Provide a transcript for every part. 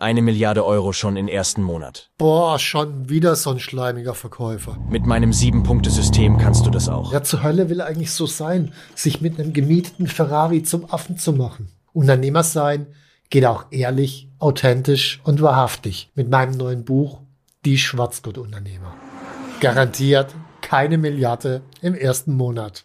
Eine Milliarde Euro schon im ersten Monat. Boah, schon wieder so ein schleimiger Verkäufer. Mit meinem Sieben-Punkte-System kannst du das auch. Ja, zur Hölle will eigentlich so sein, sich mit einem gemieteten Ferrari zum Affen zu machen. Unternehmer sein geht auch ehrlich, authentisch und wahrhaftig mit meinem neuen Buch Die Schwarzgurt-Unternehmer. Garantiert keine Milliarde im ersten Monat.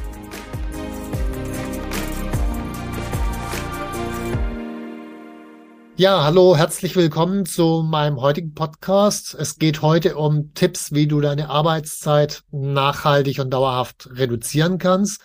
Ja, hallo, herzlich willkommen zu meinem heutigen Podcast. Es geht heute um Tipps, wie du deine Arbeitszeit nachhaltig und dauerhaft reduzieren kannst.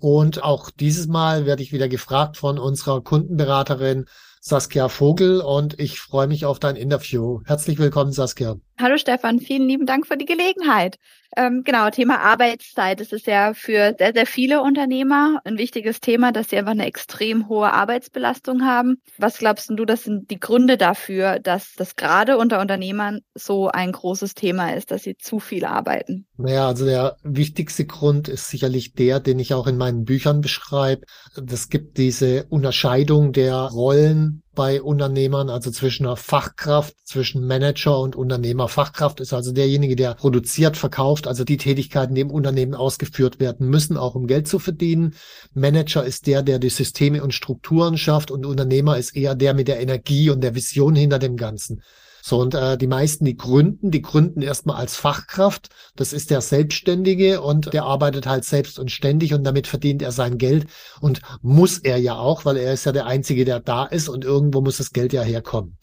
Und auch dieses Mal werde ich wieder gefragt von unserer Kundenberaterin Saskia Vogel und ich freue mich auf dein Interview. Herzlich willkommen, Saskia. Hallo Stefan, vielen lieben Dank für die Gelegenheit. Ähm, genau, Thema Arbeitszeit. Das ist ja für sehr, sehr viele Unternehmer ein wichtiges Thema, dass sie einfach eine extrem hohe Arbeitsbelastung haben. Was glaubst du, das sind die Gründe dafür, dass das gerade unter Unternehmern so ein großes Thema ist, dass sie zu viel arbeiten? Naja, also der wichtigste Grund ist sicherlich der, den ich auch in meinen Büchern beschreibe. Es gibt diese Unterscheidung der Rollen bei Unternehmern, also zwischen einer Fachkraft, zwischen Manager und Unternehmer. Fachkraft ist also derjenige, der produziert, verkauft, also die Tätigkeiten, die im Unternehmen ausgeführt werden müssen, auch um Geld zu verdienen. Manager ist der, der die Systeme und Strukturen schafft und Unternehmer ist eher der mit der Energie und der Vision hinter dem Ganzen. So, und äh, die meisten, die gründen, die gründen erstmal als Fachkraft. Das ist der Selbstständige und der arbeitet halt selbst und ständig und damit verdient er sein Geld und muss er ja auch, weil er ist ja der Einzige, der da ist und irgendwo muss das Geld ja herkommen.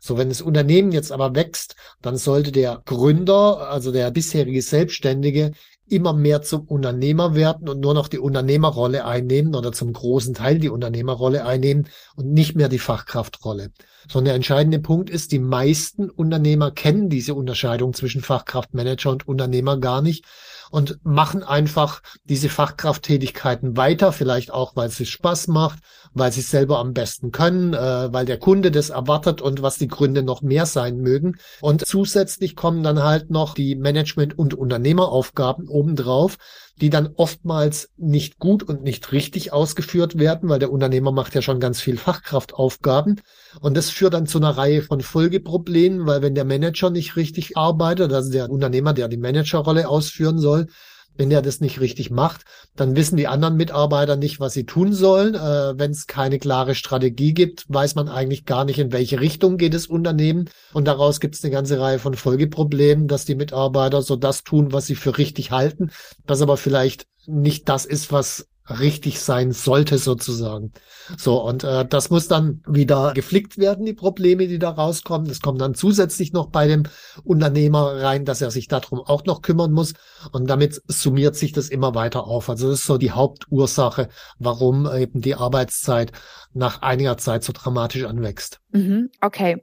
So, wenn das Unternehmen jetzt aber wächst, dann sollte der Gründer, also der bisherige Selbstständige, immer mehr zum Unternehmer werden und nur noch die Unternehmerrolle einnehmen oder zum großen Teil die Unternehmerrolle einnehmen und nicht mehr die Fachkraftrolle. So der entscheidende Punkt ist, die meisten Unternehmer kennen diese Unterscheidung zwischen Fachkraftmanager und Unternehmer gar nicht und machen einfach diese Fachkrafttätigkeiten weiter, vielleicht auch, weil es Spaß macht, weil sie es selber am besten können, äh, weil der Kunde das erwartet und was die Gründe noch mehr sein mögen. Und zusätzlich kommen dann halt noch die Management- und Unternehmeraufgaben obendrauf, die dann oftmals nicht gut und nicht richtig ausgeführt werden, weil der Unternehmer macht ja schon ganz viel Fachkraftaufgaben. Und das führt dann zu einer Reihe von Folgeproblemen, weil wenn der Manager nicht richtig arbeitet, also der Unternehmer, der die Managerrolle ausführen soll, wenn er das nicht richtig macht, dann wissen die anderen Mitarbeiter nicht, was sie tun sollen. Äh, Wenn es keine klare Strategie gibt, weiß man eigentlich gar nicht, in welche Richtung geht das Unternehmen. Und daraus gibt es eine ganze Reihe von Folgeproblemen, dass die Mitarbeiter so das tun, was sie für richtig halten, das aber vielleicht nicht das ist, was richtig sein sollte sozusagen. So, und äh, das muss dann wieder geflickt werden, die Probleme, die da rauskommen. Das kommt dann zusätzlich noch bei dem Unternehmer rein, dass er sich darum auch noch kümmern muss. Und damit summiert sich das immer weiter auf. Also das ist so die Hauptursache, warum eben die Arbeitszeit nach einiger Zeit so dramatisch anwächst. Mhm, okay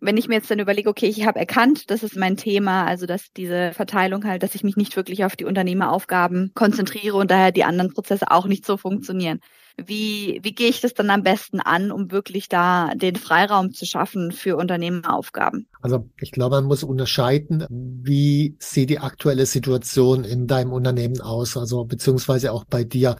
wenn ich mir jetzt dann überlege, okay, ich habe erkannt, das ist mein Thema, also dass diese Verteilung halt, dass ich mich nicht wirklich auf die Unternehmeraufgaben konzentriere und daher die anderen Prozesse auch nicht so funktionieren. Wie, wie gehe ich das dann am besten an, um wirklich da den Freiraum zu schaffen für Unternehmeraufgaben? Also ich glaube, man muss unterscheiden, wie sieht die aktuelle Situation in deinem Unternehmen aus, also beziehungsweise auch bei dir.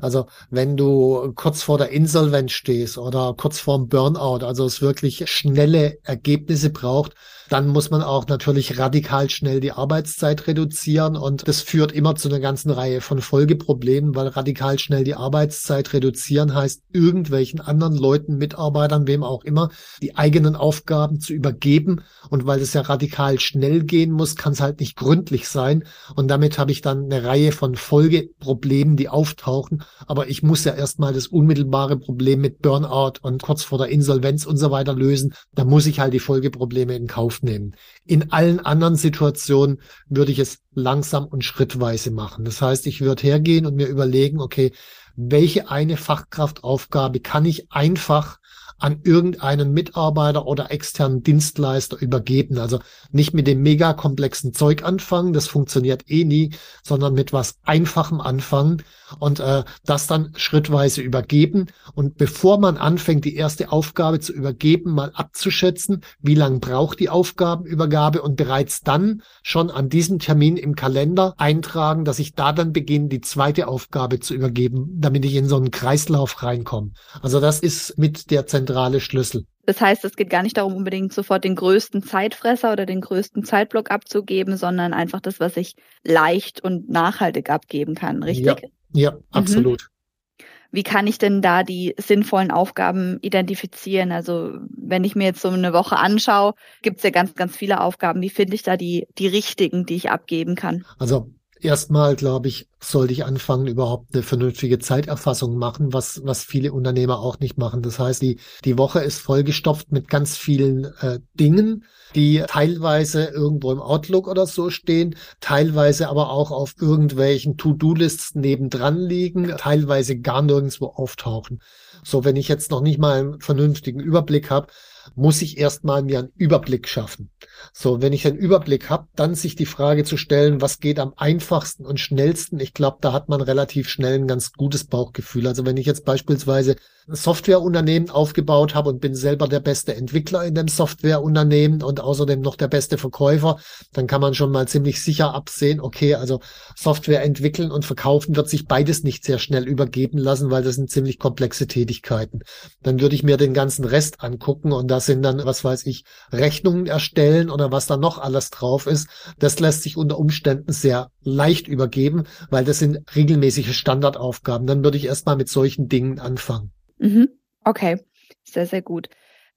Also wenn du kurz vor der Insolvenz stehst oder kurz vor dem Burnout, also es wirklich schnelle Ergebnisse braucht, dann muss man auch natürlich radikal schnell die Arbeitszeit reduzieren und das führt immer zu einer ganzen Reihe von Folgeproblemen, weil radikal schnell die Arbeitszeit reduzieren heißt, irgendwelchen anderen Leuten, Mitarbeitern, wem auch immer, die eigenen Aufgaben zu übergeben. Und weil es ja radikal schnell gehen muss, kann es halt nicht gründlich sein. Und damit habe ich dann eine Reihe von Folgeproblemen, die auftauchen, aber ich muss ja erstmal das unmittelbare Problem mit Burnout und kurz vor der Insolvenz und so weiter lösen, da muss ich halt die Folgeprobleme in Kauf nehmen. In allen anderen Situationen würde ich es langsam und schrittweise machen. Das heißt, ich würde hergehen und mir überlegen, okay, welche eine Fachkraftaufgabe kann ich einfach an irgendeinen Mitarbeiter oder externen Dienstleister übergeben. Also nicht mit dem mega komplexen Zeug anfangen, das funktioniert eh nie, sondern mit was Einfachem anfangen und äh, das dann schrittweise übergeben. Und bevor man anfängt, die erste Aufgabe zu übergeben, mal abzuschätzen, wie lang braucht die Aufgabenübergabe und bereits dann schon an diesem Termin im Kalender eintragen, dass ich da dann beginne, die zweite Aufgabe zu übergeben, damit ich in so einen Kreislauf reinkomme. Also das ist mit der zentralen zentrale Schlüssel. Das heißt, es geht gar nicht darum, unbedingt sofort den größten Zeitfresser oder den größten Zeitblock abzugeben, sondern einfach das, was ich leicht und nachhaltig abgeben kann, richtig? Ja, ja mhm. absolut. Mhm. Wie kann ich denn da die sinnvollen Aufgaben identifizieren? Also wenn ich mir jetzt so eine Woche anschaue, gibt es ja ganz, ganz viele Aufgaben. Wie finde ich da die, die richtigen, die ich abgeben kann? Also erstmal, glaube ich, sollte ich anfangen, überhaupt eine vernünftige Zeiterfassung machen, was, was viele Unternehmer auch nicht machen. Das heißt, die, die Woche ist vollgestopft mit ganz vielen äh, Dingen, die teilweise irgendwo im Outlook oder so stehen, teilweise aber auch auf irgendwelchen To-Do-Lists nebendran liegen, teilweise gar nirgendwo auftauchen. So, wenn ich jetzt noch nicht mal einen vernünftigen Überblick habe, muss ich erstmal mir einen Überblick schaffen. So, wenn ich einen Überblick habe, dann sich die Frage zu stellen, was geht am einfachsten und schnellsten. Ich glaube, da hat man relativ schnell ein ganz gutes Bauchgefühl. Also wenn ich jetzt beispielsweise Softwareunternehmen aufgebaut habe und bin selber der beste Entwickler in dem Softwareunternehmen und außerdem noch der beste Verkäufer, dann kann man schon mal ziemlich sicher absehen, okay, also Software entwickeln und verkaufen wird sich beides nicht sehr schnell übergeben lassen, weil das sind ziemlich komplexe Tätigkeiten. Dann würde ich mir den ganzen Rest angucken und das sind dann, was weiß ich, Rechnungen erstellen oder was da noch alles drauf ist. Das lässt sich unter Umständen sehr leicht übergeben, weil das sind regelmäßige Standardaufgaben. Dann würde ich erstmal mit solchen Dingen anfangen. Mhm. Okay, sehr, sehr gut.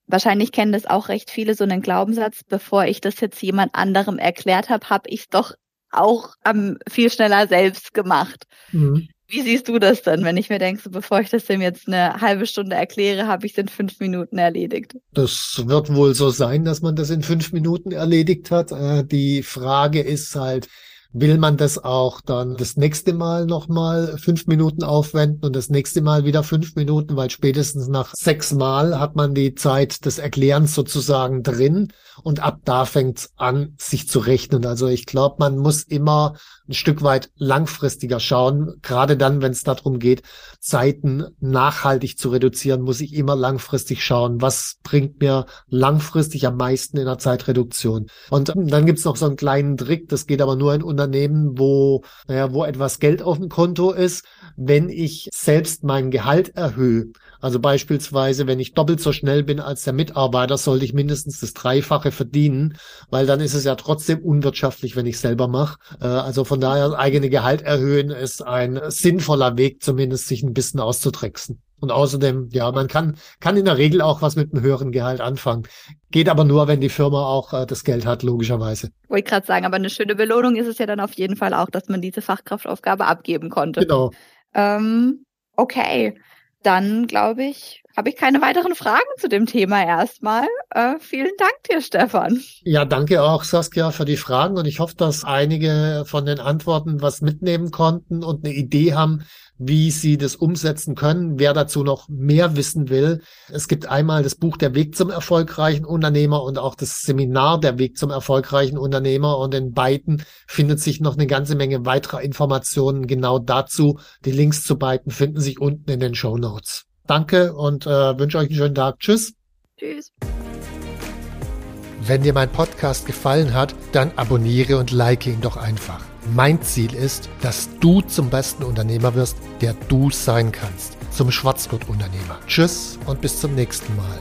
Wahrscheinlich kennen das auch recht viele, so einen Glaubenssatz, bevor ich das jetzt jemand anderem erklärt habe, habe ich es doch auch ähm, viel schneller selbst gemacht. Mhm. Wie siehst du das denn, wenn ich mir denke, so, bevor ich das dem jetzt eine halbe Stunde erkläre, habe ich es in fünf Minuten erledigt? Das wird wohl so sein, dass man das in fünf Minuten erledigt hat. Äh, die Frage ist halt, will man das auch dann das nächste Mal nochmal fünf Minuten aufwenden und das nächste Mal wieder fünf Minuten, weil spätestens nach sechs Mal hat man die Zeit des Erklärens sozusagen drin und ab da fängt's an, sich zu rechnen. Also ich glaube, man muss immer ein Stück weit langfristiger schauen. Gerade dann, wenn es darum geht, Zeiten nachhaltig zu reduzieren, muss ich immer langfristig schauen, was bringt mir langfristig am meisten in der Zeitreduktion. Und dann gibt's noch so einen kleinen Trick, das geht aber nur in Unternehmen, wo, naja, wo etwas Geld auf dem Konto ist. Wenn ich selbst mein Gehalt erhöhe, also beispielsweise, wenn ich doppelt so schnell bin als der Mitarbeiter, sollte ich mindestens das Dreifache verdienen, weil dann ist es ja trotzdem unwirtschaftlich, wenn ich selber mache. Äh, also von daher, eigene Gehalt erhöhen ist ein sinnvoller Weg, zumindest sich ein bisschen auszutricksen. Und außerdem, ja, man kann, kann in der Regel auch was mit einem höheren Gehalt anfangen. Geht aber nur, wenn die Firma auch äh, das Geld hat, logischerweise. Wollte ich gerade sagen, aber eine schöne Belohnung ist es ja dann auf jeden Fall auch, dass man diese Fachkraftaufgabe abgeben konnte. Genau. Ähm, okay dann glaube ich, habe ich keine weiteren Fragen zu dem Thema erstmal. Äh, vielen Dank dir, Stefan. Ja, danke auch, Saskia, für die Fragen und ich hoffe, dass einige von den Antworten was mitnehmen konnten und eine Idee haben, wie sie das umsetzen können. Wer dazu noch mehr wissen will, es gibt einmal das Buch Der Weg zum erfolgreichen Unternehmer und auch das Seminar Der Weg zum erfolgreichen Unternehmer und in beiden findet sich noch eine ganze Menge weiterer Informationen genau dazu. Die Links zu beiden finden sich unten in den Show Notes. Danke und äh, wünsche euch einen schönen Tag. Tschüss. Tschüss. Wenn dir mein Podcast gefallen hat, dann abonniere und like ihn doch einfach. Mein Ziel ist, dass du zum besten Unternehmer wirst, der du sein kannst. Zum Schwarzgurt-Unternehmer. Tschüss und bis zum nächsten Mal.